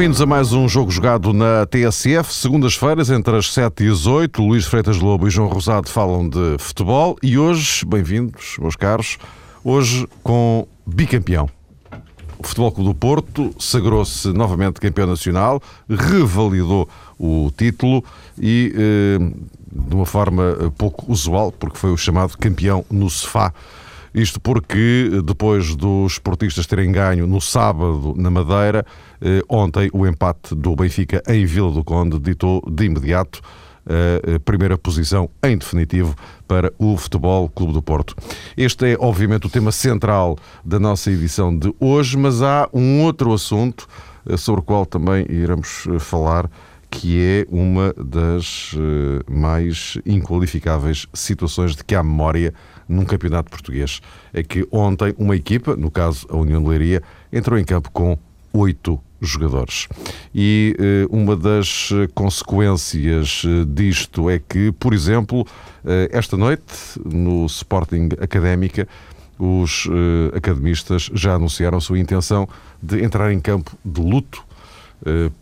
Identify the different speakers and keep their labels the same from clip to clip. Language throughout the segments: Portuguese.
Speaker 1: Bem-vindos a mais um jogo jogado na TSF, segundas-feiras, entre as 7 e as 8. Luís Freitas Lobo e João Rosado falam de futebol e hoje, bem-vindos, meus caros, hoje com bicampeão. O Futebol Clube do Porto sagrou-se novamente campeão nacional, revalidou o título e, eh, de uma forma pouco usual, porque foi o chamado campeão no sofá. Isto porque, depois dos esportistas terem ganho no sábado na Madeira, eh, ontem o empate do Benfica em Vila do Conde ditou de imediato a primeira posição em definitivo para o Futebol Clube do Porto. Este é, obviamente, o tema central da nossa edição de hoje, mas há um outro assunto eh, sobre o qual também iremos eh, falar, que é uma das mais inqualificáveis situações de que há memória num campeonato português. É que ontem uma equipa, no caso a União de Leiria, entrou em campo com oito jogadores. E eh, uma das consequências eh, disto é que, por exemplo, eh, esta noite, no Sporting Académica, os academistas já anunciaram a sua intenção de entrar em campo de luto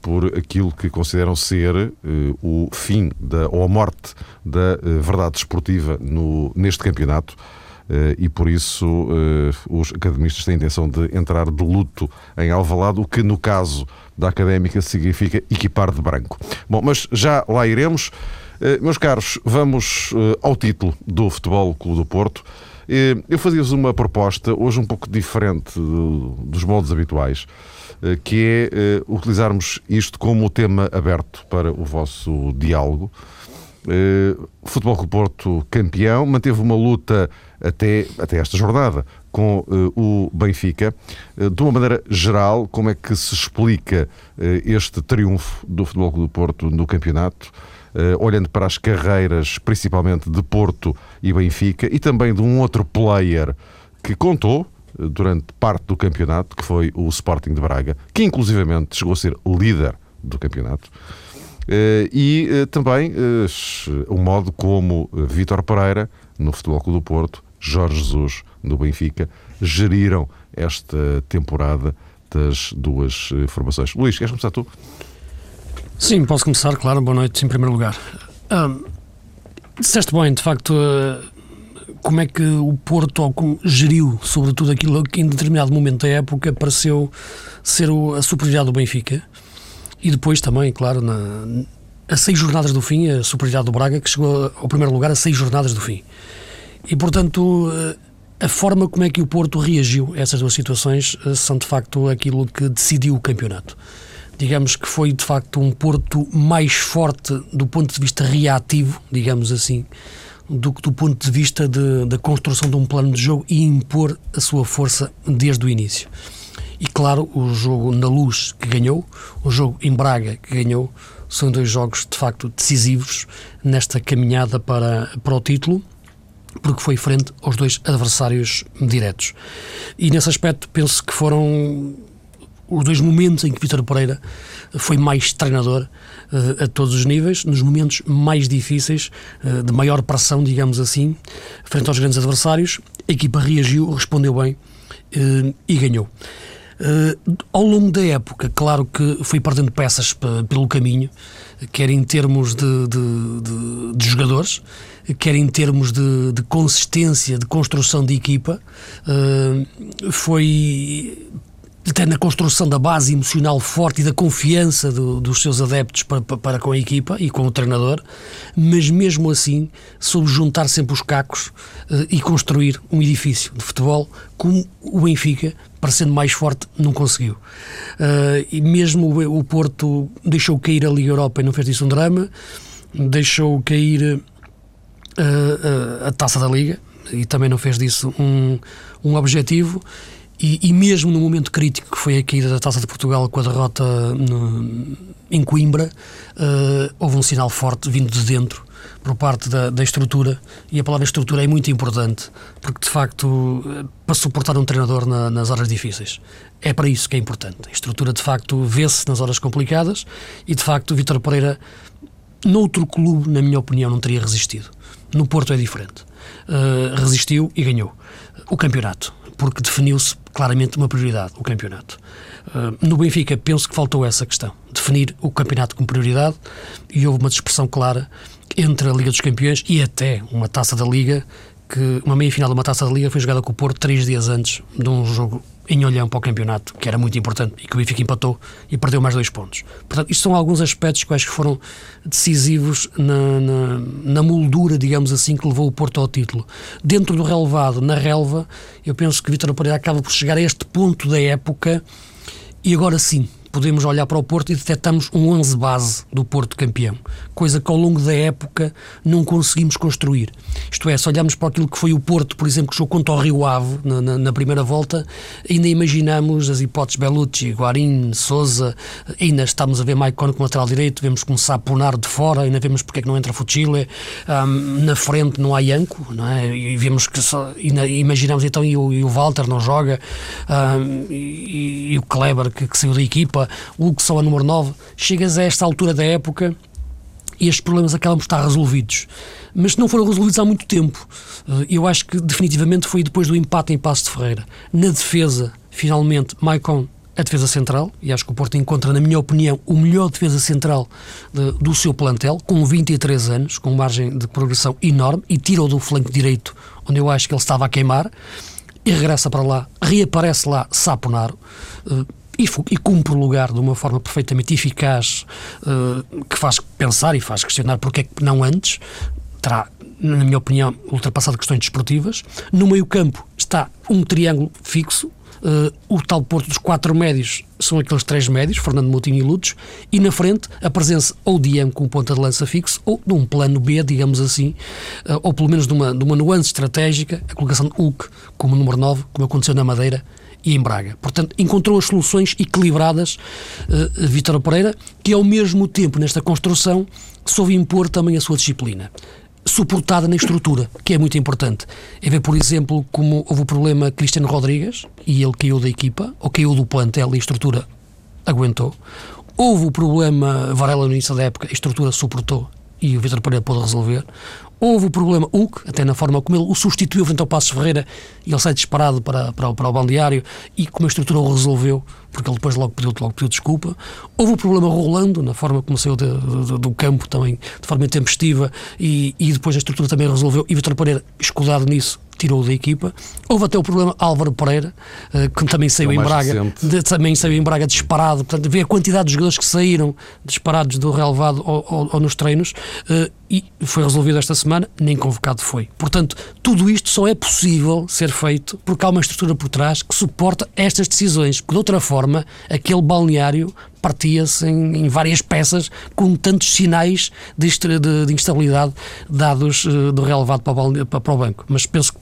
Speaker 1: por aquilo que consideram ser o fim da, ou a morte da verdade esportiva no, neste campeonato. Eh, e por isso eh, os academistas têm a intenção de entrar de luto em Alvalade, o que no caso da académica significa equipar de branco. Bom, mas já lá iremos. Eh, meus caros, vamos ao título do Futebol Clube do Porto. Eu fazia-vos uma proposta, hoje um pouco diferente dos moldes habituais, que é utilizarmos isto como tema aberto para o vosso diálogo. Futebol Clube Porto campeão, manteve uma luta até, até esta jornada com uh, o Benfica. Uh, de uma maneira geral, como é que se explica uh, este triunfo do Futebol Clube do Porto no campeonato? olhando para as carreiras, principalmente de Porto e Benfica, e também de um outro player que contou durante parte do campeonato, que foi o Sporting de Braga, que inclusivamente chegou a ser líder do campeonato. E também o modo como Vítor Pereira, no Futebol Clube do Porto, Jorge Jesus no Benfica geriram esta temporada das duas eh, formações. Luís, queres começar tu?
Speaker 2: Sim, posso começar, claro. Boa noite, em primeiro lugar. Um, disseste bem, de facto, uh, como é que o Porto ou geriu, sobretudo aquilo que em determinado momento da época pareceu ser o, a superioridade do Benfica. E depois também, claro, na, a seis jornadas do fim, a superioridade do Braga, que chegou ao primeiro lugar a seis jornadas do fim. E, portanto, eh, a forma como é que o Porto reagiu a essas duas situações eh, são, de facto, aquilo que decidiu o campeonato. Digamos que foi, de facto, um Porto mais forte do ponto de vista reativo, digamos assim, do que do ponto de vista da construção de um plano de jogo e impor a sua força desde o início. E claro, o jogo na luz que ganhou, o jogo em Braga que ganhou, são dois jogos de facto decisivos nesta caminhada para, para o título porque foi frente aos dois adversários diretos. E nesse aspecto penso que foram os dois momentos em que Vítor Pereira foi mais treinador uh, a todos os níveis, nos momentos mais difíceis, uh, de maior pressão, digamos assim, frente aos grandes adversários, a equipa reagiu, respondeu bem uh, e ganhou. ao longo da época, claro que foi perdendo peças pelo caminho, quer em termos de, de, de, de jogadores, quer em termos de, de consistência, de construção de equipa, uh, foi até na construção da base emocional forte e da confiança do, dos seus adeptos para, para, com a equipa e com o treinador, mas mesmo assim soube juntar sempre os cacos uh, e construir um edifício de futebol como o Benfica, parecendo mais forte, não conseguiu. Uh, e mesmo o, o Porto deixou cair a Liga Europa e não fez disso um drama, deixou cair a, a, taça da Liga e também não fez disso um, um objetivo. E, e, mesmo no momento crítico que foi a caída da Taça de Portugal com a derrota no, em Coimbra, uh, houve um sinal forte vindo de dentro por parte da, da, estrutura. E a palavra estrutura é muito importante, porque de facto, para suportar um treinador na, nas horas difíceis, é para isso que é importante. A estrutura de facto vê-se nas horas complicadas e de facto, Vítor Pereira, noutro clube, na minha opinião, não teria resistido. No Porto é diferente. Uh, resistiu e ganhou o campeonato. porque definiu-se claramente uma prioridade, o campeonato. Uh, no Benfica, penso que faltou essa questão, definir o campeonato como prioridade e houve uma dispersão clara entre a Liga dos Campeões e até uma taça da Liga, que uma meia-final de uma taça da Liga foi jogada com o Porto três dias antes de um jogo em Olhão para o campeonato, que era muito importante e que o Benfica empatou e perdeu mais dois pontos. Portanto, isto são alguns aspectos que acho que foram decisivos na, na, na, moldura, digamos assim, que levou o Porto ao título. Dentro do relevado, na relva, eu penso que Vitor Pereira acaba por chegar a este ponto da época e agora sim, podemos olhar para o Porto e detectamos um 11 base do Porto campeão, coisa que ao longo da época não conseguimos construir. Isto é, se olharmos para aquilo que foi o Porto, por exemplo, que jogou contra o Rio Ave na, na, na primeira volta, ainda imaginamos as hipóteses Bellucci, Guarim, Souza, ainda estamos a ver Maicon como lateral direito, vemos começar a Punar de fora, ainda vemos porque é que não entra Fuchile, um, na frente não há Yanko, não é? E vemos que só, imaginamos então e o, e o Walter não joga, um, e, e, o Kleber que, que saiu da equipa equipa, o que a número 9, chegas a esta altura da época e estes problemas acabam por estar resolvidos. Mas não foram resolvidos há muito tempo. Eh, eu acho que definitivamente foi depois do empate em Passo de Ferreira. Na defesa, finalmente, Maicon a defesa central, e acho que o Porto encontra, na minha opinião, o melhor defesa central de, do seu plantel, com 23 anos, com margem de progressão enorme, e tira-o do flanco direito, onde eu acho que ele estava a queimar, e regressa para lá, reaparece lá Saponaro, uh, e, e cumpre o lugar de uma forma perfeitamente eficaz uh, que faz pensar e faz questionar porque é que não antes terá, na minha opinião, ultrapassado questões desportivas. No meio-campo está um triângulo fixo. Uh, o tal Porto dos quatro médios são aqueles três médios, Fernando Moutinho e Lutos, e na frente a presença ou de Ian com ponta de lança fixo, ou de um plano B, digamos assim, uh, ou pelo menos de uma, de uma nuance estratégica, a colocação de Hulk como número 9, como aconteceu na Madeira, e em Braga. Portanto, encontrou as soluções equilibradas uh, Vítor Pereira, que ao mesmo tempo, nesta construção, soube impor também a sua disciplina suportada na estrutura, que é muito importante. É ver, por exemplo, como houve o problema Cristiano Rodrigues e ele caiu da equipa, ou caiu do plantel e a estrutura aguentou. Houve o problema Varela no início da época, a estrutura suportou e o Vitor Pereira pôde resolver. Houve o problema Hulk, até na forma como ele o substituiu frente ao Passos Ferreira e ele sai disparado para, para, para o balneário e como a estrutura o resolveu, porque ele depois logo pediu, logo pediu desculpa. Houve o problema Rolando, na forma como saiu de, de, do campo também, de forma intempestiva, e, e depois a estrutura também resolveu. E Vitor Pereira, escudado nisso, tirou da equipa. Houve até o problema Álvaro Pereira, uh, que também saiu é em Braga, de, também saiu em Braga disparado. Portanto, vê a quantidade de jogadores que saíram disparados do relevado ou, ou, ou nos treinos uh, e foi resolvido esta semana, nem convocado foi. Portanto, tudo isto só é possível ser feito porque há uma estrutura por trás que suporta estas decisões, porque de outra forma, aquele balneário partia-se em, em, várias peças com tantos sinais de, de, de instabilidade dados uh, do relevado para, para o banco. Mas penso que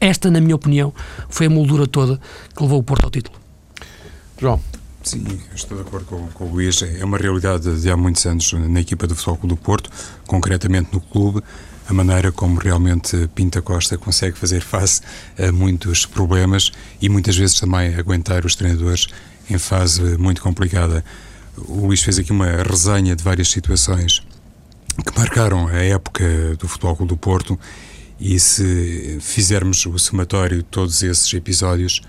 Speaker 2: esta, na minha opinião, foi a moldura toda que levou o Porto ao título.
Speaker 1: João.
Speaker 3: Sim, estou de acordo com, com o Luís. É uma realidade de há muitos anos na equipa do Futebol Clube do Porto, concretamente no clube, a maneira como realmente Pinta Costa consegue fazer face a muitos problemas e muitas vezes também aguentar os treinadores em fase muito complicada. O Luís fez aqui uma resenha de várias situações que marcaram a época do Futebol Clube do Porto e se fizermos o somatório de todos esses episódios,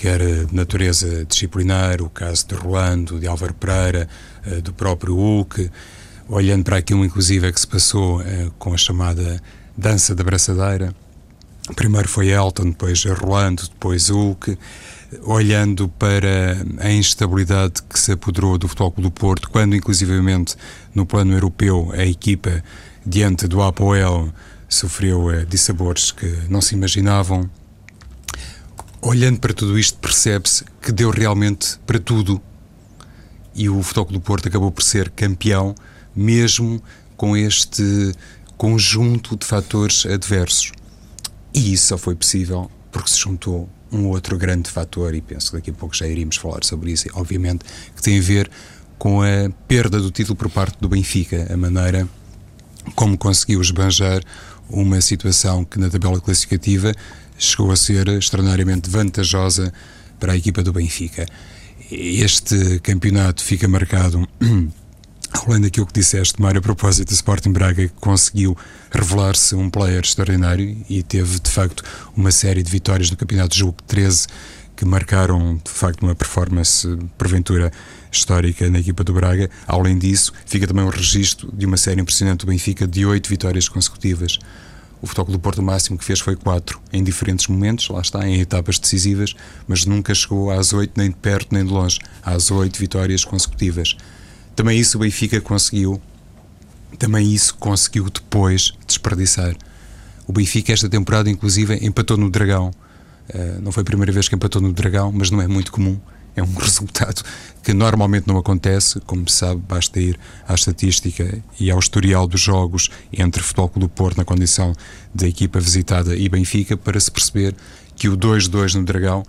Speaker 3: quer de natureza disciplinar, o caso de Rolando, de Álvaro Pereira, eh, do próprio Hulk, olhando para aquilo inclusive que se passou eh, com a chamada dança da braçadeira, primeiro foi Elton, depois Rolando, depois Hulk, olhando para a instabilidade que se apoderou do Futebol do Porto, quando inclusivamente no plano europeu a equipa diante do Apoel sofreu dissabores que não se imaginavam. Olhando para tudo isto, percebe-se que deu realmente para tudo. E o Futebol do Porto acabou por ser campeão, mesmo com este conjunto de fatores adversos. E isso só foi possível porque se juntou um outro grande fator, e penso que daqui a pouco já iríamos falar sobre isso, obviamente, que tem a ver com a perda do título por parte do Benfica, a maneira como conseguiu esbanjar uma situação que na tabela classificativa chegou a ser extraordinariamente vantajosa para a equipa do Benfica. Este campeonato fica marcado além daquilo que disseste, Mário, a propósito do Sporting Braga, que conseguiu revelar-se um player extraordinário e teve, de facto, uma série de vitórias no Campeonato de Jogo 13 que marcaram, de facto, uma performance, porventura, histórica na equipa do Braga. Além disso, fica também um registro de uma série impressionante do Benfica de oito vitórias consecutivas. O Futebol do Porto o máximo que fez foi quatro, em diferentes momentos, lá está, em etapas decisivas, mas nunca chegou às oito, nem de perto nem de longe, às oito vitórias consecutivas. Também isso o Benfica conseguiu, também isso conseguiu depois desperdiçar. O Benfica, esta temporada, inclusive, empatou no Dragão. Uh, não foi a primeira vez que empatou no Dragão, mas não é muito comum. É um resultado que normalmente não acontece. Como se sabe, basta ir à estatística e ao historial dos jogos entre Futebol Clube do Porto na condição de equipa visitada e Benfica para se perceber que o 2-2 no Dragão,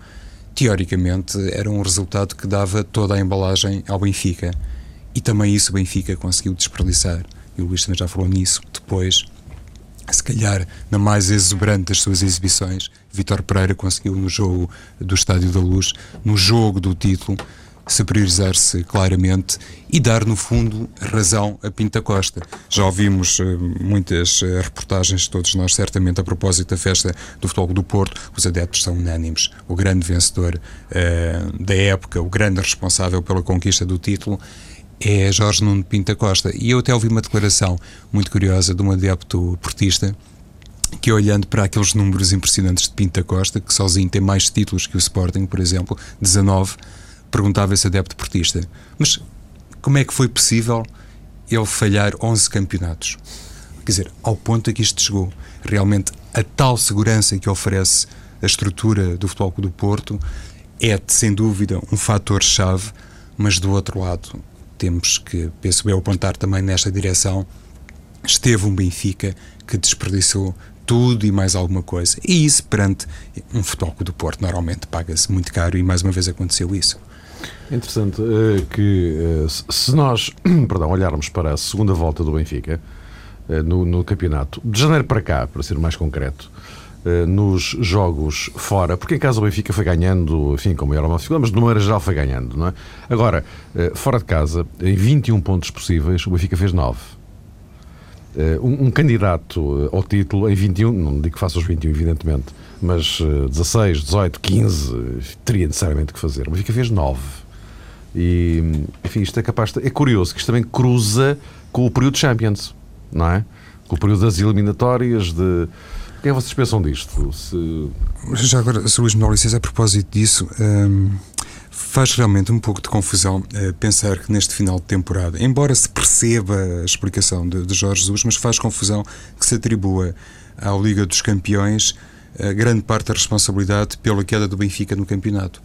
Speaker 3: teoricamente, era um resultado que dava toda a embalagem ao Benfica. E também isso o Benfica conseguiu desperdiçar. E o Luís também já falou nisso. Depois, se calhar, na mais exuberante das suas exibições, Vitor Pereira conseguiu no jogo do Estádio da Luz, no jogo do título, superiorizar-se claramente e dar, no fundo, razão a Pinta Costa. Já ouvimos uh, muitas uh, reportagens, todos nós, certamente, a propósito da festa do Futebol do Porto, os adeptos são unânimes. O grande vencedor uh, da época, o grande responsável pela conquista do título, é Jorge Nuno Pinta Costa. E eu até ouvi uma declaração muito curiosa de um adepto portista que olhando para aqueles números impressionantes de Pinta Costa, que sozinho tem mais títulos que o Sporting, por exemplo, 19, perguntava esse adepto portista, mas como é que foi possível ele falhar 11 campeonatos? Quer dizer, ao ponto a que isto chegou. Realmente, a tal segurança que oferece a estrutura do Futebol Clube do Porto é, sem dúvida, um fator-chave, mas do outro lado, temos que, penso eu, apontar também nesta direção. Esteve um Benfica que desperdiçou tudo e mais alguma coisa. E isso, perante um futebol do Porto, normalmente paga-se muito caro e mais uma vez aconteceu isso.
Speaker 1: Interessante uh, que, uh, se nós perdão, olharmos para a segunda volta do Benfica uh, no, no, campeonato, de janeiro para cá, para ser mais concreto, nos jogos fora, porque em casa o Benfica foi ganhando, enfim, como era uma figura, mas de maneira geral foi ganhando, não é? Agora, fora de casa, em 21 pontos possíveis, o Benfica fez 9. Um, um, candidato ao título em 21, não digo que faça os 21, evidentemente, mas 16, 18, 15 teria necessariamente que fazer. O Benfica fez 9. E, enfim, isto é capaz de... É curioso que isto também cruza com o período Champions, não é? Com o período das eliminatórias, de o que é que vocês pensam disto? Se...
Speaker 3: Já agora, se Luís me dá licença, a propósito disso, hum, faz realmente um pouco de confusão uh, pensar que neste final de temporada, embora se perceba a explicação de, de Jorge Jesus, mas faz confusão que se atribua à Liga dos Campeões uh, grande parte da responsabilidade pela queda do Benfica no campeonato.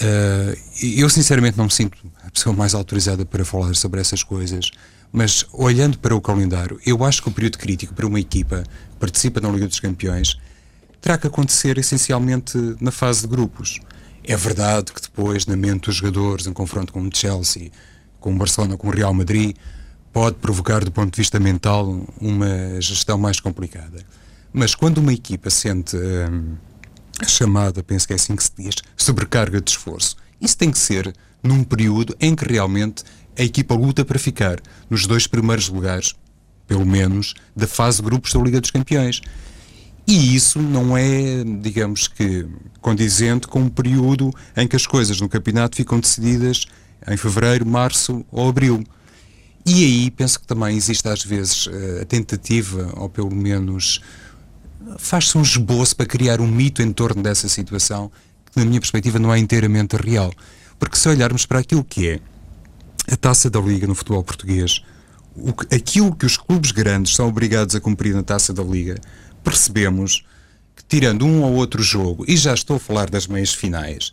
Speaker 3: Uh, eu sinceramente não me sinto a pessoa mais autorizada para falar sobre essas coisas, mas olhando para o calendário, eu acho que o período crítico para uma equipa participa na Liga dos Campeões, terá que acontecer essencialmente na fase de grupos. É verdade que depois, na mente dos jogadores, em confronto com o Chelsea, com o Barcelona, com o Real Madrid, pode provocar, do ponto de vista mental, uma gestão mais complicada. Mas quando uma equipa sente hum, a chamada, penso que é assim que se diz, sobrecarga de esforço, isso tem que ser num período em que realmente a equipa luta para ficar nos dois primeiros lugares pelo menos, da fase de grupos da Liga dos Campeões. E isso não é, digamos que, condizente com um período em que as coisas no campeonato ficam decididas em fevereiro, março ou abril. E aí penso que também existe às vezes eh, a tentativa, ou pelo menos faz-se um esboço para criar um mito em torno dessa situação que, na minha perspectiva, não é inteiramente real. Porque se olharmos para aquilo que é a taça da Liga no futebol português, o, aquilo que os clubes grandes são obrigados a cumprir na taça da Liga, percebemos que, tirando um ou outro jogo, e já estou a falar das meias finais,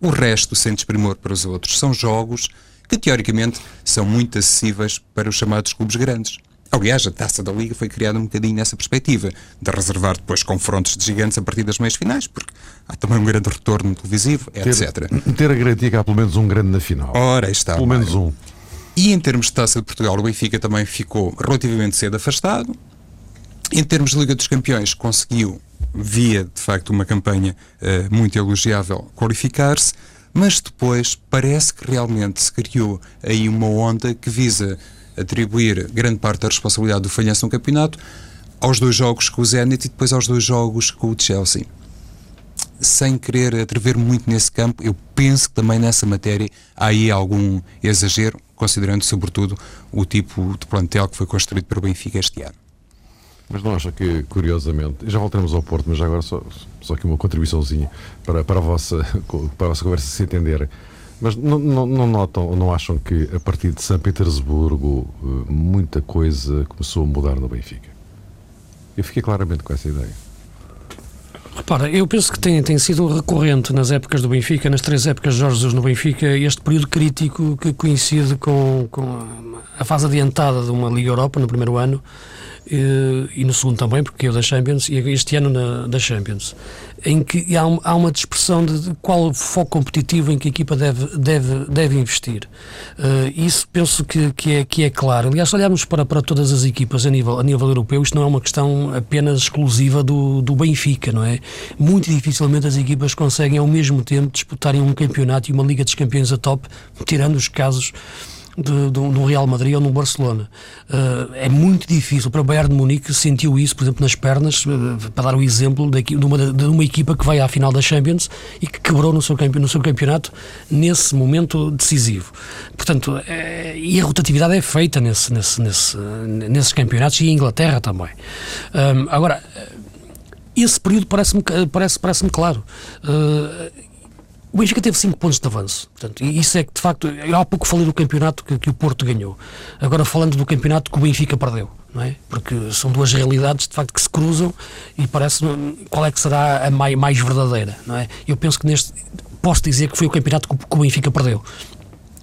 Speaker 3: o resto, sem desprimor para os outros, são jogos que, teoricamente, são muito acessíveis para os chamados clubes grandes. Aliás, a taça da Liga foi criada um bocadinho nessa perspectiva, de reservar depois confrontos de gigantes a partir das meias finais, porque há também um grande retorno televisivo, etc.
Speaker 1: Ter, ter a garantia que há pelo menos um grande na final.
Speaker 3: Ora, está.
Speaker 1: Pelo menos um.
Speaker 3: E em termos de Taça de Portugal, o Benfica também ficou relativamente cedo afastado. Em termos de Liga dos Campeões, conseguiu, via de facto uma campanha uh, muito elogiável, qualificar-se, Mas depois parece que realmente se criou aí uma onda que visa atribuir grande parte da responsabilidade do falhanço no campeonato aos dois jogos com o Zenit e depois aos dois jogos com o Chelsea. Sem querer atrever muito nesse campo, eu penso que também nessa matéria há aí algum exagero, considerando sobretudo o tipo de plantel que foi construído para o Benfica este ano.
Speaker 1: Mas não acha que, curiosamente, já voltamos ao Porto, mas agora só, só aqui uma contribuiçãozinha para, para, a vossa, para a vossa conversa se entenderem. Mas não, não, não notam ou não acham que a partir de São Petersburgo eh, muita coisa começou a mudar no Benfica? Eu fiquei claramente com essa ideia.
Speaker 2: Repara, eu penso que tem, tem sido recorrente nas épocas do Benfica, nas três épocas de Jorge Jesus no Benfica, este período crítico que coincide com, com a fase adiantada de uma Liga Europa no primeiro ano e, e no segundo também, porque eu da Champions, e este ano na, da Champions em que há, há uma dispersão de, qual o foco competitivo em que a equipa deve, deve, deve investir. Uh, isso penso que, que, é, que é claro. Aliás, se olharmos para, para todas as equipas a nível, a nível europeu, isto não é uma questão apenas exclusiva do, do Benfica, não é? Muito dificilmente as equipas conseguem ao mesmo tempo disputarem um campeonato e uma Liga dos Campeões a top, tirando os casos no Real Madrid ou no Barcelona. Uh, é muito difícil. Para o Bayern de Munique sentiu isso, por exemplo, nas pernas, uh, para dar o exemplo de, de, uma, de uma equipa que vai à final da Champions e que quebrou no seu, no seu campeonato nesse momento decisivo. Portanto, é, e a rotatividade é feita nesse, nesse, nesse, nesses campeonatos e em Inglaterra também. Um, agora, esse período parece-me parece, parece claro. Uh, o Benfica teve 5 pontos de avanço. Portanto, e isso é que, de facto, eu há pouco falei do campeonato que, que, o Porto ganhou. Agora, falando do campeonato que o Benfica perdeu, não é? Porque são duas realidades, de facto, que se cruzam e parece qual é que será a mais, mais verdadeira, não é? Eu penso que neste. Posso dizer que foi o campeonato que, que o Benfica perdeu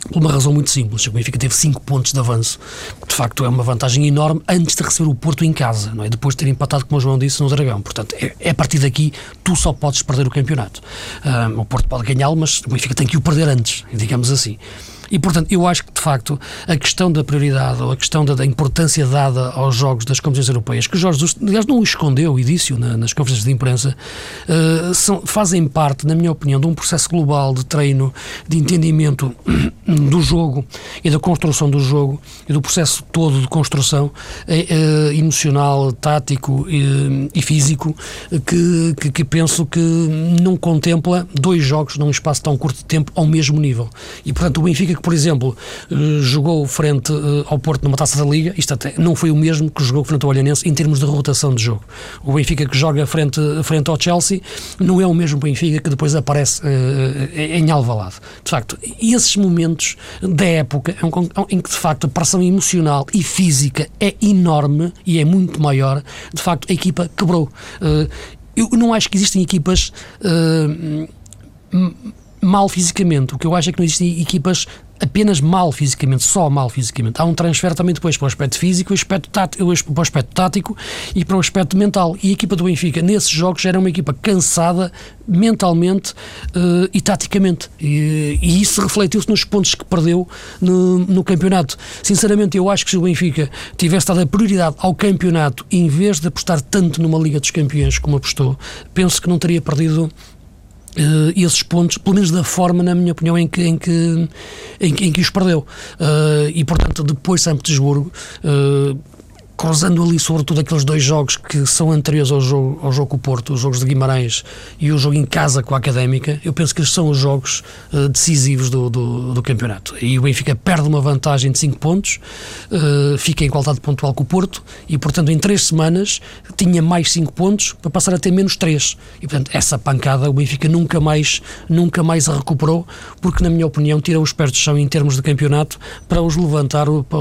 Speaker 2: por uma razão muito simples. O Benfica teve 5 pontos de avanço, de facto é uma vantagem enorme antes de receber o Porto em casa, não é? depois de ter empatado, como o João disse, no Dragão. Portanto, é, é a partir daqui tu só podes perder o campeonato. Um, o Porto pode ganhá-lo, mas o Benfica tem que o perder antes, digamos assim. E, portanto, eu acho que, de facto, a questão da prioridade ou a questão da, da importância dada aos jogos das competições europeias, que Jorge aliás, não o escondeu e disse na, nas conferências de imprensa, uh, são, fazem parte, na minha opinião, de um processo global de treino, de entendimento do jogo e da construção do jogo e do processo todo de construção uh, emocional, tático e, e físico, que, que, que penso que não contempla dois jogos num espaço tão curto de tempo ao mesmo nível. E, portanto, o Benfica por exemplo, eh, jogou frente eh, ao Porto numa taça da Liga, isto até não foi o mesmo que jogou frente ao Olhanense em termos de rotação de jogo. O Benfica que joga frente, frente ao Chelsea não é o mesmo Benfica que depois aparece uh, em Alvalade. De facto, esses momentos da época em que, de facto, a pressão emocional e física é enorme e é muito maior, de facto, a equipa quebrou. Eu não acho que existem equipas. Mal fisicamente. O que eu acho é que não existem equipas apenas mal fisicamente, só mal fisicamente. Há um transfer também depois para o aspecto físico, o aspecto tático, para o aspecto tático e para o aspecto mental. E a equipa do Benfica, nesses jogos, era uma equipa cansada mentalmente uh, e taticamente. E, e isso refletiu-se nos pontos que perdeu no, no, campeonato. Sinceramente, eu acho que se o Benfica tivesse dado a prioridade ao campeonato em vez de apostar tanto numa Liga dos Campeões como apostou, penso que não teria perdido Uh, esses pontos, pelo menos da forma, na minha opinião, em que, em que, em, em que os perdeu. Uh, e, portanto, depois São Petersburgo, uh, cruzando ali sobretudo aqueles dois jogos que são anteriores ao jogo, ao jogo com o Porto, os jogos de Guimarães e o jogo em casa com a Académica, eu penso que são os jogos uh, decisivos do, do, do, campeonato. E o Benfica perde uma vantagem de 5 pontos, uh, fica em igualdade pontual com o Porto e, portanto, em 3 semanas tinha mais 5 pontos para passar a ter menos 3. E, portanto, essa pancada o Benfica nunca mais, nunca mais a recuperou, porque, na minha opinião, tira os pés do chão em termos de campeonato para os levantar para,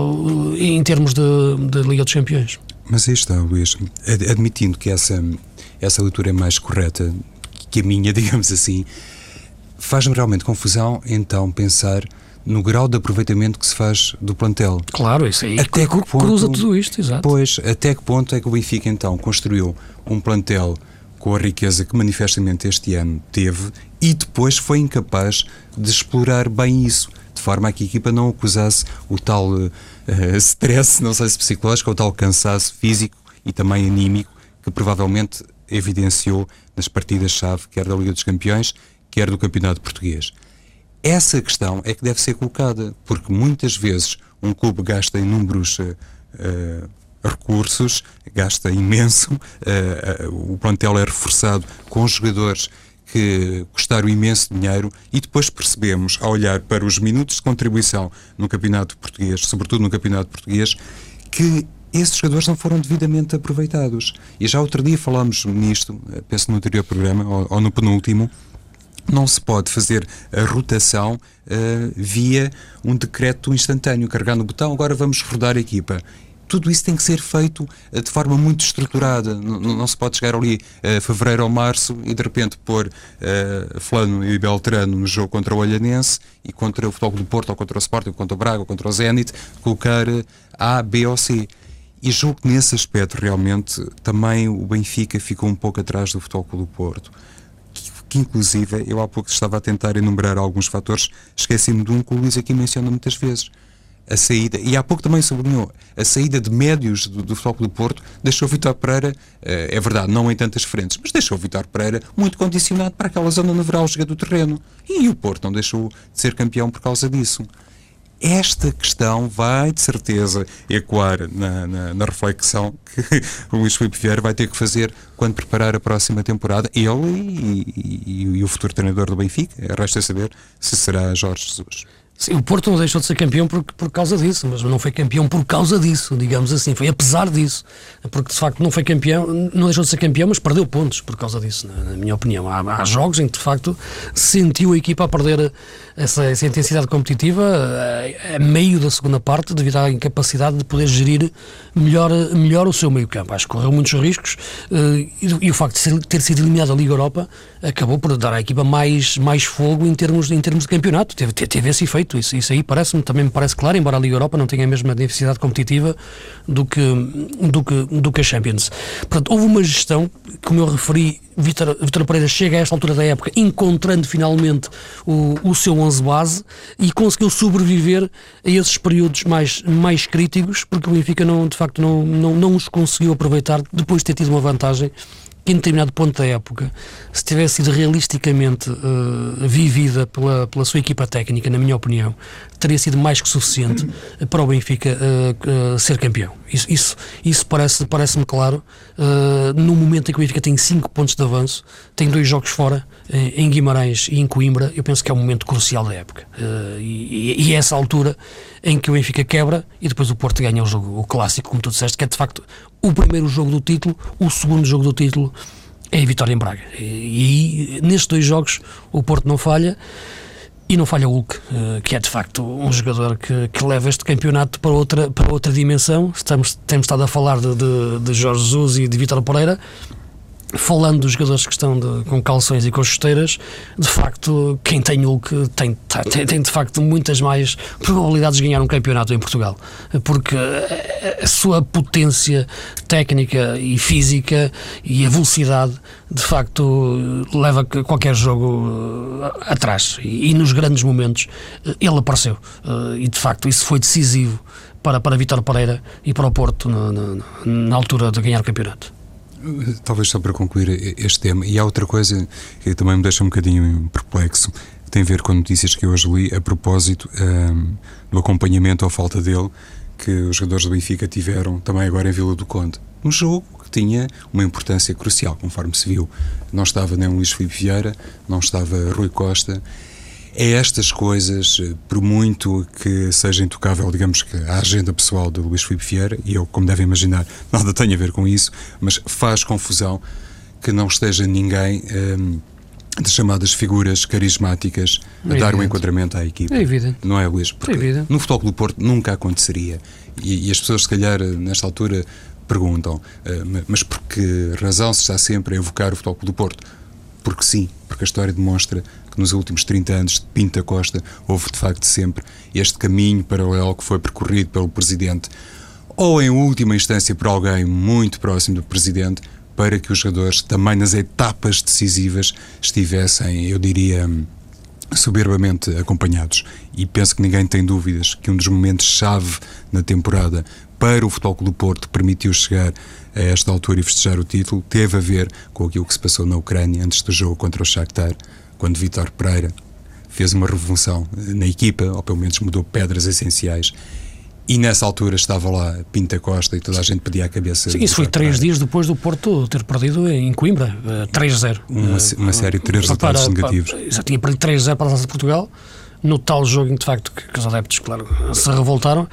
Speaker 2: em termos de, de Liga dos Campeões campeões.
Speaker 3: Mas aí está, Luís, admitindo que essa, essa leitura é mais correta que a minha, digamos assim, faz-me realmente confusão então pensar no grau de aproveitamento que se faz do plantel.
Speaker 2: Claro, isso aí até que ponto, cruza tudo isto, exato.
Speaker 3: Pois, até que ponto é que o Benfica então construiu um plantel com a riqueza que manifestamente este ano teve e depois foi incapaz de explorar bem isso, de forma a que a equipa não acusasse o tal uh, stress, não sei se psicológico, ou tal cansaço físico e também anímico que provavelmente evidenciou nas partidas-chave, quer da Liga dos Campeões, quer do Campeonato Português. essa questão é que deve ser colocada, porque muitas vezes um clube gasta inúmeros uh, uh, recursos, gasta imenso, uh, o plantel é reforçado com jogadores que custaram imenso dinheiro e depois percebemos, ao olhar para os minutos de contribuição no campeonato português, sobretudo no campeonato português, que esses jogadores não foram devidamente aproveitados. E já outro dia falámos nisto, penso no anterior programa, ou, ou no penúltimo, não se pode fazer a rotação uh, via um decreto instantâneo, carregar no botão, agora vamos rodar a equipa. Tudo isso tem que ser feito uh, de forma muito estruturada. N não se pode chegar ali uh, fevereiro ou março e de repente pôr uh, Flano e Beltrano no jogo contra o Olhanense e contra o Futebol do Porto, ou contra o Sporting, contra o Braga, ou contra o Zenit, colocar A, B ou C. E julgo que nesse aspecto realmente também o Benfica ficou um pouco atrás do Futebol do Porto que inclusive eu há pouco estava a tentar enumerar alguns fatores, esqueci-me de um que o Luís aqui menciona muitas vezes. A saída, e há pouco também sublinhou, a saída de médios do, do Futebol do Porto deixou Vitor Pereira, eh, é verdade, não em tantas frentes, mas deixou Vitor Pereira muito condicionado para aquela zona nevrálgica do terreno. E o Porto não deixou de ser campeão por causa disso esta questão vai de certeza ecoar na, na, na, reflexão que o Luís Filipe Vieira vai ter que fazer quando preparar a próxima temporada, ele e, e, e o futuro treinador do Benfica. Resta saber se será Jorge Jesus.
Speaker 2: Sim, o Porto não deixou de ser campeão por, por causa disso, mas não foi campeão por causa disso, digamos assim, foi apesar disso, porque de facto não foi campeão, não deixou de ser campeão, mas perdeu pontos por causa disso, na, na minha opinião. Há, há, jogos em que de facto sentiu a equipa a perder essa, essa intensidade competitiva a, a, meio da segunda parte, devido à incapacidade de poder gerir melhor, melhor o seu meio campo. Acho que correu muitos riscos uh, e, e, o facto de ter sido eliminado da Liga Europa acabou por dar à equipa mais, mais fogo em termos, em termos de campeonato, teve, teve esse efeito isso, isso aí parece-me, também me parece claro, embora a Liga Europa não tenha a mesma densidade competitiva do que, do que, do que a Champions. Portanto, houve uma gestão, como eu referi, Vitor Pereira chega a esta altura da época encontrando finalmente o, o seu 11 base e conseguiu sobreviver a esses períodos mais, mais críticos, porque o Benfica não, de facto não, não, não os conseguiu aproveitar depois de ter tido uma vantagem que em determinado ponto da época, se tivesse sido realisticamente uh, vivida pela, pela sua equipa técnica, na minha opinião, teria sido mais que suficiente para o Benfica uh, uh, ser campeão. Isso, isso, isso parece-me parece claro. no momento em que o Benfica tem 5 pontos de avanço, tem dois jogos fora, em Guimarães e em Coimbra, eu penso que é um momento crucial da época. E, e, é essa altura em que o Benfica quebra e depois o Porto ganha o jogo, o clássico, como tu disseste, que é de facto o primeiro jogo do título, o segundo jogo do título é a vitória em Braga. E, e nestes dois jogos o Porto não falha e não falha o Hulk, eh, que é de facto um jogador que, que leva este campeonato para outra, para outra dimensão. Estamos, temos estado a falar de, de, de Jorge Jesus e de Vitor Pereira, falando dos jogadores que estão de, com calções e com chuteiras, de facto, quem tem Hulk tem, tem, tem, de facto muitas mais probabilidades de ganhar um campeonato em Portugal, porque a, sua potência técnica e física e a velocidade de facto leva qualquer jogo uh, atrás. E, e, nos grandes momentos uh, ele apareceu. Uh, e de facto isso foi decisivo para, para Vitor Pereira e para o Porto na, na, na altura de ganhar o campeonato.
Speaker 3: Talvez só para concluir este tema, e há outra coisa que também me deixa um bocadinho perplexo, que tem a ver com notícias que eu hoje li a propósito um, do acompanhamento ou falta dele que os jogadores do Benfica tiveram também agora em Vila do Conde. Um jogo que tinha uma importância crucial, conforme se viu. Não estava nem o Luís Filipe Vieira, não estava Rui Costa, é estas coisas, eh, por muito que seja intocável, digamos que a agenda pessoal do Luís Filipe Vieira, e eu, como devem imaginar, nada tem a ver com isso, mas faz confusão que não esteja ninguém um, ehm, de chamadas figuras carismáticas a é dar um enquadramento à equipe.
Speaker 2: É evidente.
Speaker 3: Não é, Luís?
Speaker 2: Porque é evidente.
Speaker 3: no Futebol do Porto nunca aconteceria. E, e, as pessoas, se calhar, nesta altura, perguntam, uh, mas por que razão se está sempre a evocar o Futebol do Porto? Porque sim, porque a história demonstra que nos últimos 30 anos de Pinta Costa houve de facto sempre este caminho paralelo que foi percorrido pelo Presidente, ou em última instância por alguém muito próximo do Presidente, para que os jogadores, também nas etapas decisivas, estivessem, eu diria, soberbamente acompanhados. E penso que ninguém tem dúvidas que um dos momentos-chave na temporada para o Futebol Clube do Porto permitiu chegar a esta altura e festejar o título teve a ver com aquilo que se passou na Ucrânia antes do jogo contra o Shakhtar quando Vítor Pereira fez uma revolução na equipa, ou pelo menos mudou pedras essenciais. E nessa altura estava lá Pinta Costa e toda a gente pedia a cabeça.
Speaker 2: Sim, isso foi três dias depois do Porto ter perdido em Coimbra, 3-0.
Speaker 3: Uma, uma série de três resultados para, negativos.
Speaker 2: Já tinha perdido 3-0 para a Taça de Portugal, no tal jogo em que de facto que, que os adeptos, claro, se revoltaram.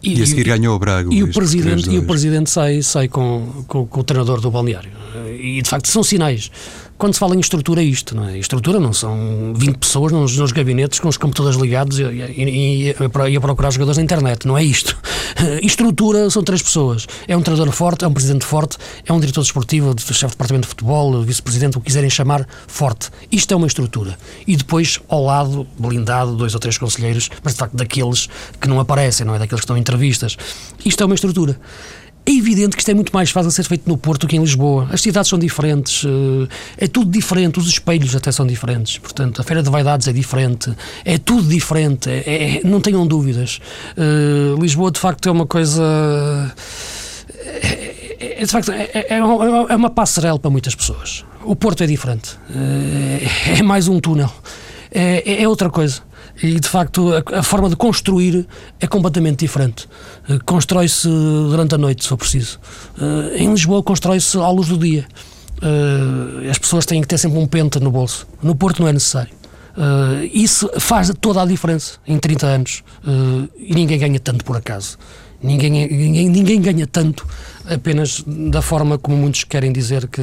Speaker 3: E, e a seguir ganhou o Braga.
Speaker 2: E o presidente, e o presidente sai, sai com, com, com, o treinador do balneário. E de facto são sinais quando se fala em estrutura é isto, não é? Estrutura não são 20 pessoas nos, nos gabinetes com os computadores ligados e, e, e, a procurar jogadores na internet, não é isto. estrutura são três pessoas. É um treinador forte, é um presidente forte, é um diretor desportivo, chefe de departamento de futebol, vice-presidente, o que quiserem chamar, forte. Isto é uma estrutura. E depois, ao lado, blindado, dois ou três conselheiros, mas de facto daqueles que não aparecem, não é? Daqueles que estão em entrevistas. Isto é uma estrutura. É evidente que isto é muito mais fácil ser feito no Porto do que em Lisboa. As cidades são diferentes, eh, é tudo diferente, os espelhos até são diferentes. Portanto, a Feira de Vaidades é diferente, é tudo diferente, é, é, não tenham dúvidas. Uh, Lisboa, de facto, é uma coisa. É, é, de facto, é, é, é uma passarela para muitas pessoas. O Porto é diferente, é, é mais um túnel, é, é outra coisa. E de facto a, a, forma de construir é completamente diferente. Uh, constrói-se durante a noite, se for preciso. Uh, em Lisboa constrói-se à luz do dia. Uh, as pessoas têm que ter sempre um penta no bolso. No Porto não é necessário. isso faz toda a diferença em 30 anos. e ninguém ganha tanto por acaso. Ninguém, ninguém, ninguém ganha tanto apenas da forma como muitos querem dizer que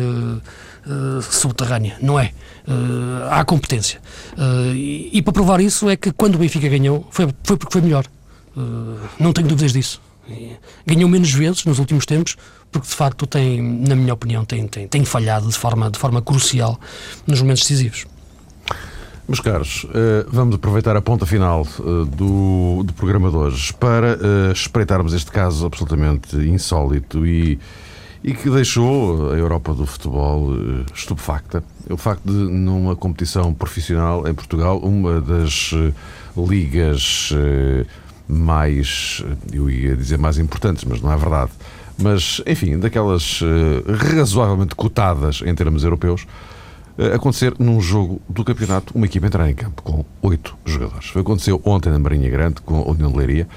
Speaker 2: subterrânea. Não é. Uh, há competência. Uh, e, e, para provar isso é que quando o Benfica ganhou foi, foi porque foi melhor. não tenho dúvidas disso. Ganhou menos vezes nos últimos tempos, porque de facto tem, na minha opinião, tem, tem, tem falhado de forma, de forma crucial nos momentos decisivos.
Speaker 1: Meus caros, vamos aproveitar a ponta final do, do programa de hoje para espreitarmos este caso absolutamente insólito e e que deixou a Europa do futebol eh, estupefacta. O facto de, numa competição profissional em Portugal, uma das eh, ligas eh, mais, eu ia dizer mais importantes, mas não é verdade, mas enfim, daquelas razoavelmente cotadas em termos europeus, acontecer num jogo do campeonato, uma equipa entrar em campo com oito jogadores. Aconteceu ontem na Marinha Grande com a União de Leiria.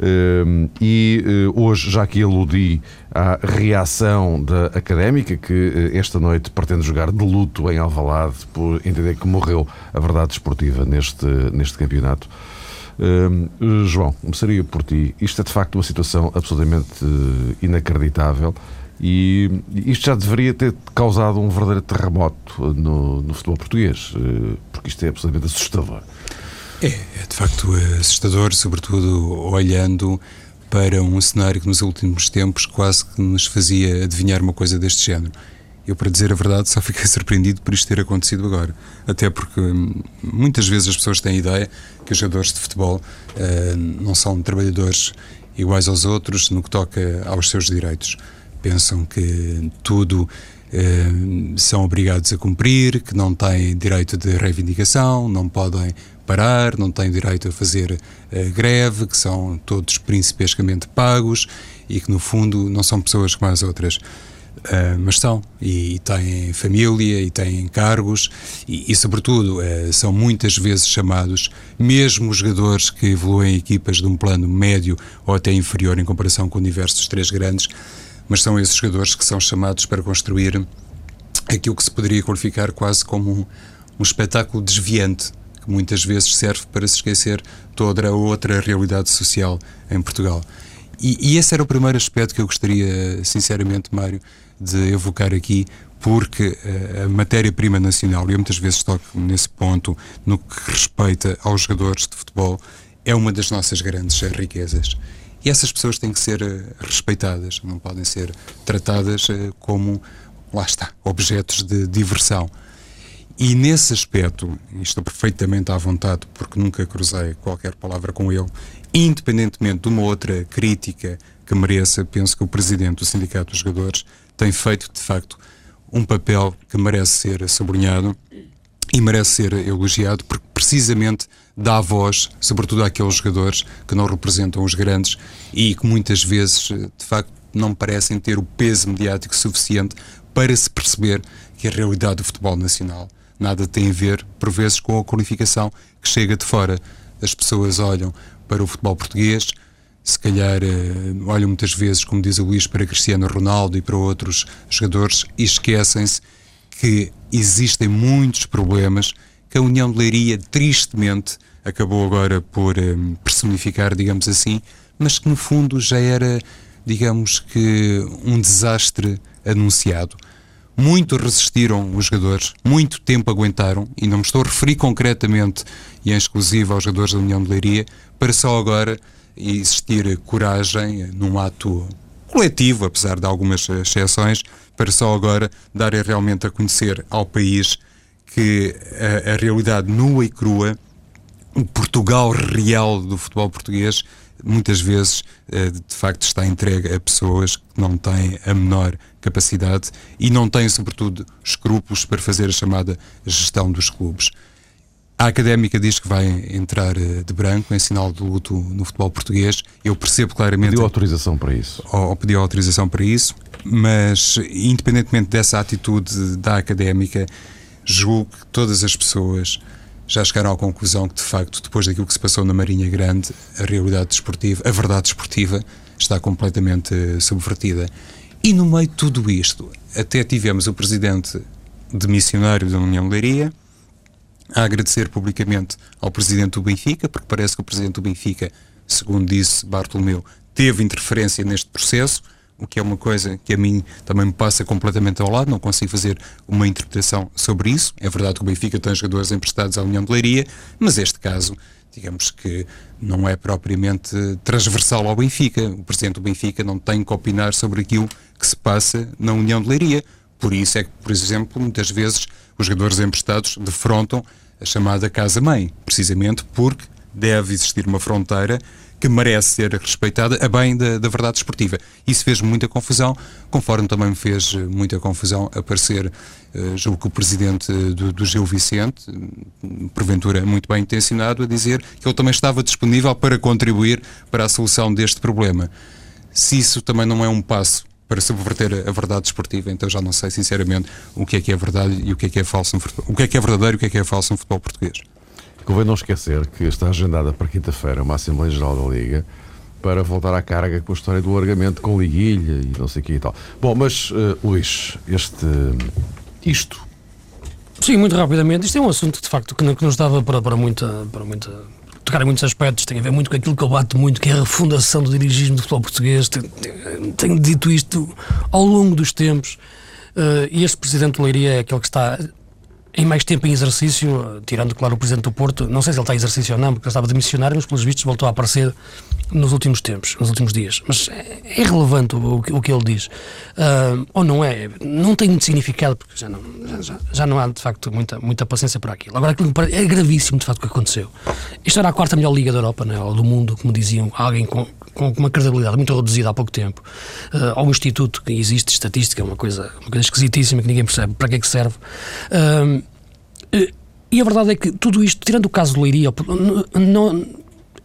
Speaker 1: Ehm, e eh, hoje, já que aludi à reação da académica, que eh, esta noite pretende jogar de luto em Alvalade por entender que morreu a verdade esportiva neste, neste campeonato. Ehm, João, começaria por ti. Isto é de facto uma situação absolutamente eh, inacreditável e isto já deveria ter causado um verdadeiro terremoto no, no futebol português, porque isto é absolutamente assustador.
Speaker 3: É, é de facto assustador, sobretudo olhando para um cenário que nos últimos tempos quase que nos fazia adivinhar uma coisa deste género. Eu, para dizer a verdade, só fiquei surpreendido por isto ter acontecido agora. Até porque hum, muitas vezes as pessoas têm a ideia que os jogadores de futebol uh, não são trabalhadores iguais aos outros no que toca aos seus direitos. Pensam que tudo uh, são obrigados a cumprir, que não têm direito de reivindicação, não podem parar, não têm direito a fazer uh, greve, que são todos principescamente pagos e que, no fundo, não são pessoas como as outras. Uh, mas são, e, e, têm família, e têm cargos, e, e sobretudo, uh, são muitas vezes chamados, mesmo jogadores que evoluem equipas de um plano médio ou até inferior em comparação com o universo dos três grandes, mas são esses jogadores que são chamados para construir aquilo que se poderia qualificar quase como um, um espetáculo desviante que muitas vezes serve para se esquecer toda a outra realidade social em Portugal. E, e esse era o primeiro aspecto que eu gostaria, sinceramente, Mário, de evocar aqui, porque uh, a matéria-prima nacional, e eu muitas vezes toco nesse ponto, no que respeita aos jogadores de futebol, é uma das nossas grandes riquezas. E essas pessoas têm que ser uh, respeitadas, não podem ser tratadas uh, como, lá está, objetos de diversão. E nesse aspecto, estou perfeitamente à vontade porque nunca cruzei qualquer palavra com ele, independentemente de uma outra crítica que mereça, penso que o presidente do Sindicato dos Jogadores tem feito, de facto, um papel que merece ser sublinhado e merece ser elogiado porque precisamente dá voz, sobretudo àqueles jogadores que não representam os grandes e que muitas vezes, de facto, não parecem ter o peso mediático suficiente para se perceber que a realidade do futebol nacional nada tem a ver, por vezes, com a qualificação que chega de fora. As pessoas olham para o futebol português, se calhar uh, olham muitas vezes, como diz o Luís, para Cristiano Ronaldo e para outros jogadores e esquecem-se que existem muitos problemas que a União de Leiria, tristemente, acabou agora por um, eh, personificar, digamos assim, mas que no fundo já era, digamos que, um desastre anunciado. Muito resistiram os jogadores, muito tempo aguentaram, e não me estou a referir concretamente e em exclusivo aos jogadores da União de Leiria, para só agora existir coragem num ato coletivo, apesar de algumas exceções, para só agora darem realmente a conhecer ao país que a, a realidade nua e crua, o Portugal real do futebol português, muitas vezes eh, de facto está entregue a pessoas que não têm a menor capacidade e não têm, sobretudo, escrúpulos para fazer a chamada gestão dos clubes. A académica diz que vai entrar eh, de branco em sinal de luto no futebol português. Eu percebo claramente.
Speaker 1: Pediu autorização para isso.
Speaker 3: Ou, ou pediu autorização para isso, mas independentemente dessa atitude da académica, julgo que todas as pessoas já chegaram à conclusão que, de facto, depois daquilo que se passou na Marinha Grande, a realidade desportiva, a verdade desportiva, está completamente eh, subvertida. E no meio de tudo isto, até tivemos o presidente de missionário da União Leiria a agradecer publicamente ao presidente do Benfica, porque parece que o presidente do Benfica, segundo disse Bartolomeu, teve interferência neste processo, o que é uma coisa que a mim também me passa completamente ao lado, não consigo fazer uma interpretação sobre isso. É verdade que o Benfica tem jogadores emprestados à União de Leiria, mas este caso, digamos que não é propriamente transversal ao Benfica. O presidente do Benfica não tem que opinar sobre aquilo que se passa na União de Leiria. Por isso é que, por exemplo, muitas vezes os jogadores emprestados defrontam a chamada casa-mãe, precisamente porque deve existir uma fronteira que merece ser respeitada a bem da, da, verdade esportiva. Isso fez muita confusão, conforme também me fez muita confusão aparecer, uh, julgo que o presidente do, do Gil Vicente, porventura muito bem intencionado, a dizer que ele também estava disponível para contribuir para a solução deste problema. Se isso também não é um passo para subverter a verdade esportiva, então já não sei sinceramente o que é que é verdade e o que é que é falso no futebol, o que é que é verdadeiro e o que é que é falso no futebol português.
Speaker 1: Convém não esquecer que está agendada para quinta-feira uma Assembleia Geral da Liga para voltar à carga com a história do largamento com liguilha e não sei o que e tal. Bom, mas uh, Luís, este, isto
Speaker 2: Sim, muito rapidamente. Isto é um assunto de facto que não, que nos dava para, para muita, para muita tocar em muitos aspectos, tem a ver muito com aquilo que eu bato muito, que é a refundação do dirigismo do futebol português. Tenho, tenho dito isto ao longo dos tempos. Uh, e este presidente do Leiria é aquele que está em mais tempo em exercício, tirando, claro, o Presidente do Porto, não sei se ele está em exercício ou não, porque ele estava de missionário, mas pelos vistos voltou a aparecer nos últimos tempos, nos últimos dias. Mas é, relevante o, o, que ele diz. Uh, ou não é? Não tem muito significado, porque já não, já, já, não há, de facto, muita, muita paciência para aquilo. Agora, aquilo é gravíssimo, de facto, o que aconteceu. Isto era a quarta melhor liga da Europa, né, ou do mundo, como diziam alguém com, com uma credibilidade muito reduzida há pouco tempo, uh, ao instituto que existe, estatística, é uma coisa, uma coisa esquisitíssima que ninguém percebe para que é que serve. Uh, e a verdade é que tudo isto, tirando o caso do Leiria, não,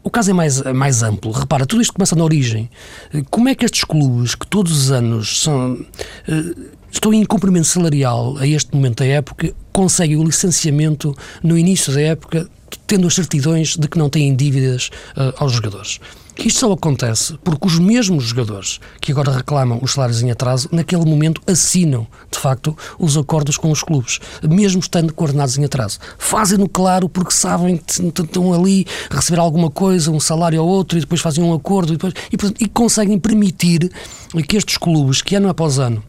Speaker 2: o caso é mais, mais amplo. Repara, tudo isto começa na origem. Como é que estes clubes, que todos os anos são, estão em cumprimento salarial a este momento da época, conseguem o licenciamento no início da época, tendo as certidões de que não têm dívidas aos jogadores? Isto só acontece porque os mesmos jogadores que agora reclamam os salários em atraso, naquele momento assinam, de facto, os acordos com os clubes, mesmo estando coordenados em atraso. Fazem-no claro porque sabem que estão ali a receber alguma coisa, um salário ou outro, e depois fazem um acordo e, depois, e, e conseguem permitir que estes clubes, que ano após ano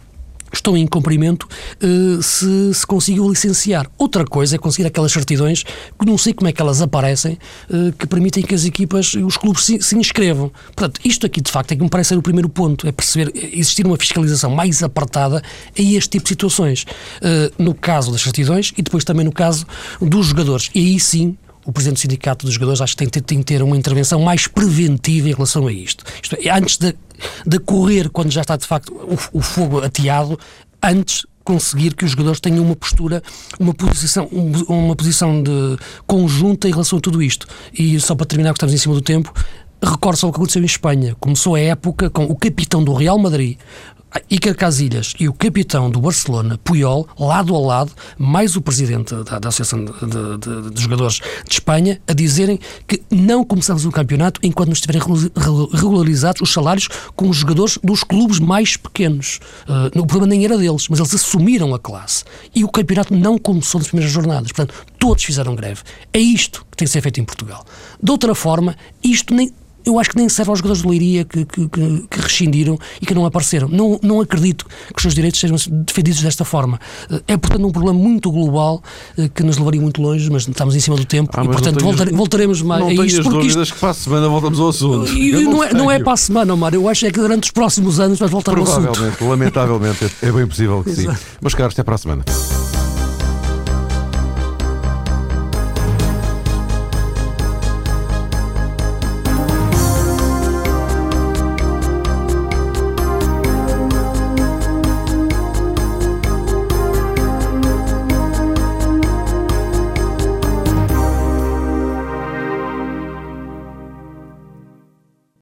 Speaker 2: estão em cumprimento uh, se, se consigam licenciar. Outra coisa é conseguir aquelas certidões que não sei como é que elas aparecem, uh, que permitem que as equipas, os clubes se, se, inscrevam. Portanto, isto aqui de facto é que me parece ser o primeiro ponto, é perceber, existir uma fiscalização mais apartada a este tipo de situações. Uh, no caso das certidões e depois também no caso dos jogadores. E aí sim o Presidente do Sindicato dos Jogadores acho que tem, tem, que ter uma intervenção mais preventiva em relação a isto. isto é, antes de, de correr, quando já está de facto o, o fogo ateado, antes conseguir que os jogadores tenham uma postura, uma posição, uma posição de conjunta em relação a tudo isto. E só para terminar, que estamos em cima do tempo, recordo só o que aconteceu em Espanha. Começou a época com o capitão do Real Madrid, Iker Casillas e o capitão do Barcelona, Puyol, lado a lado, mais o presidente da, da Associação de, de, de, Jogadores de Espanha, a dizerem que não começamos o campeonato enquanto não estiverem regularizados os salários com os jogadores dos clubes mais pequenos. Uh, o problema nem era deles, mas eles assumiram a classe. E o campeonato não começou nas primeiras jornadas. Portanto, todos fizeram greve. É isto que tem que ser feito em Portugal. De outra forma, isto nem, eu acho que nem serve aos jogadores de Leiria que, que, que, que, rescindiram e que não apareceram. Não, não acredito que os seus direitos sejam defendidos desta forma. É, portanto, um problema muito global eh, que nos levaria muito longe, mas estamos em cima do tempo ah, e, portanto, tenhas, voltare, voltaremos mais
Speaker 1: não
Speaker 2: a
Speaker 1: isto. Não dúvidas isto, que para a semana voltamos ao assunto.
Speaker 2: E, não, não, é, não, é, para a semana, Mário. Eu acho é que durante os próximos anos vais voltar ao assunto.
Speaker 1: Lamentavelmente, lamentavelmente, é, é bem possível que sim. Mas, caros, até para a semana.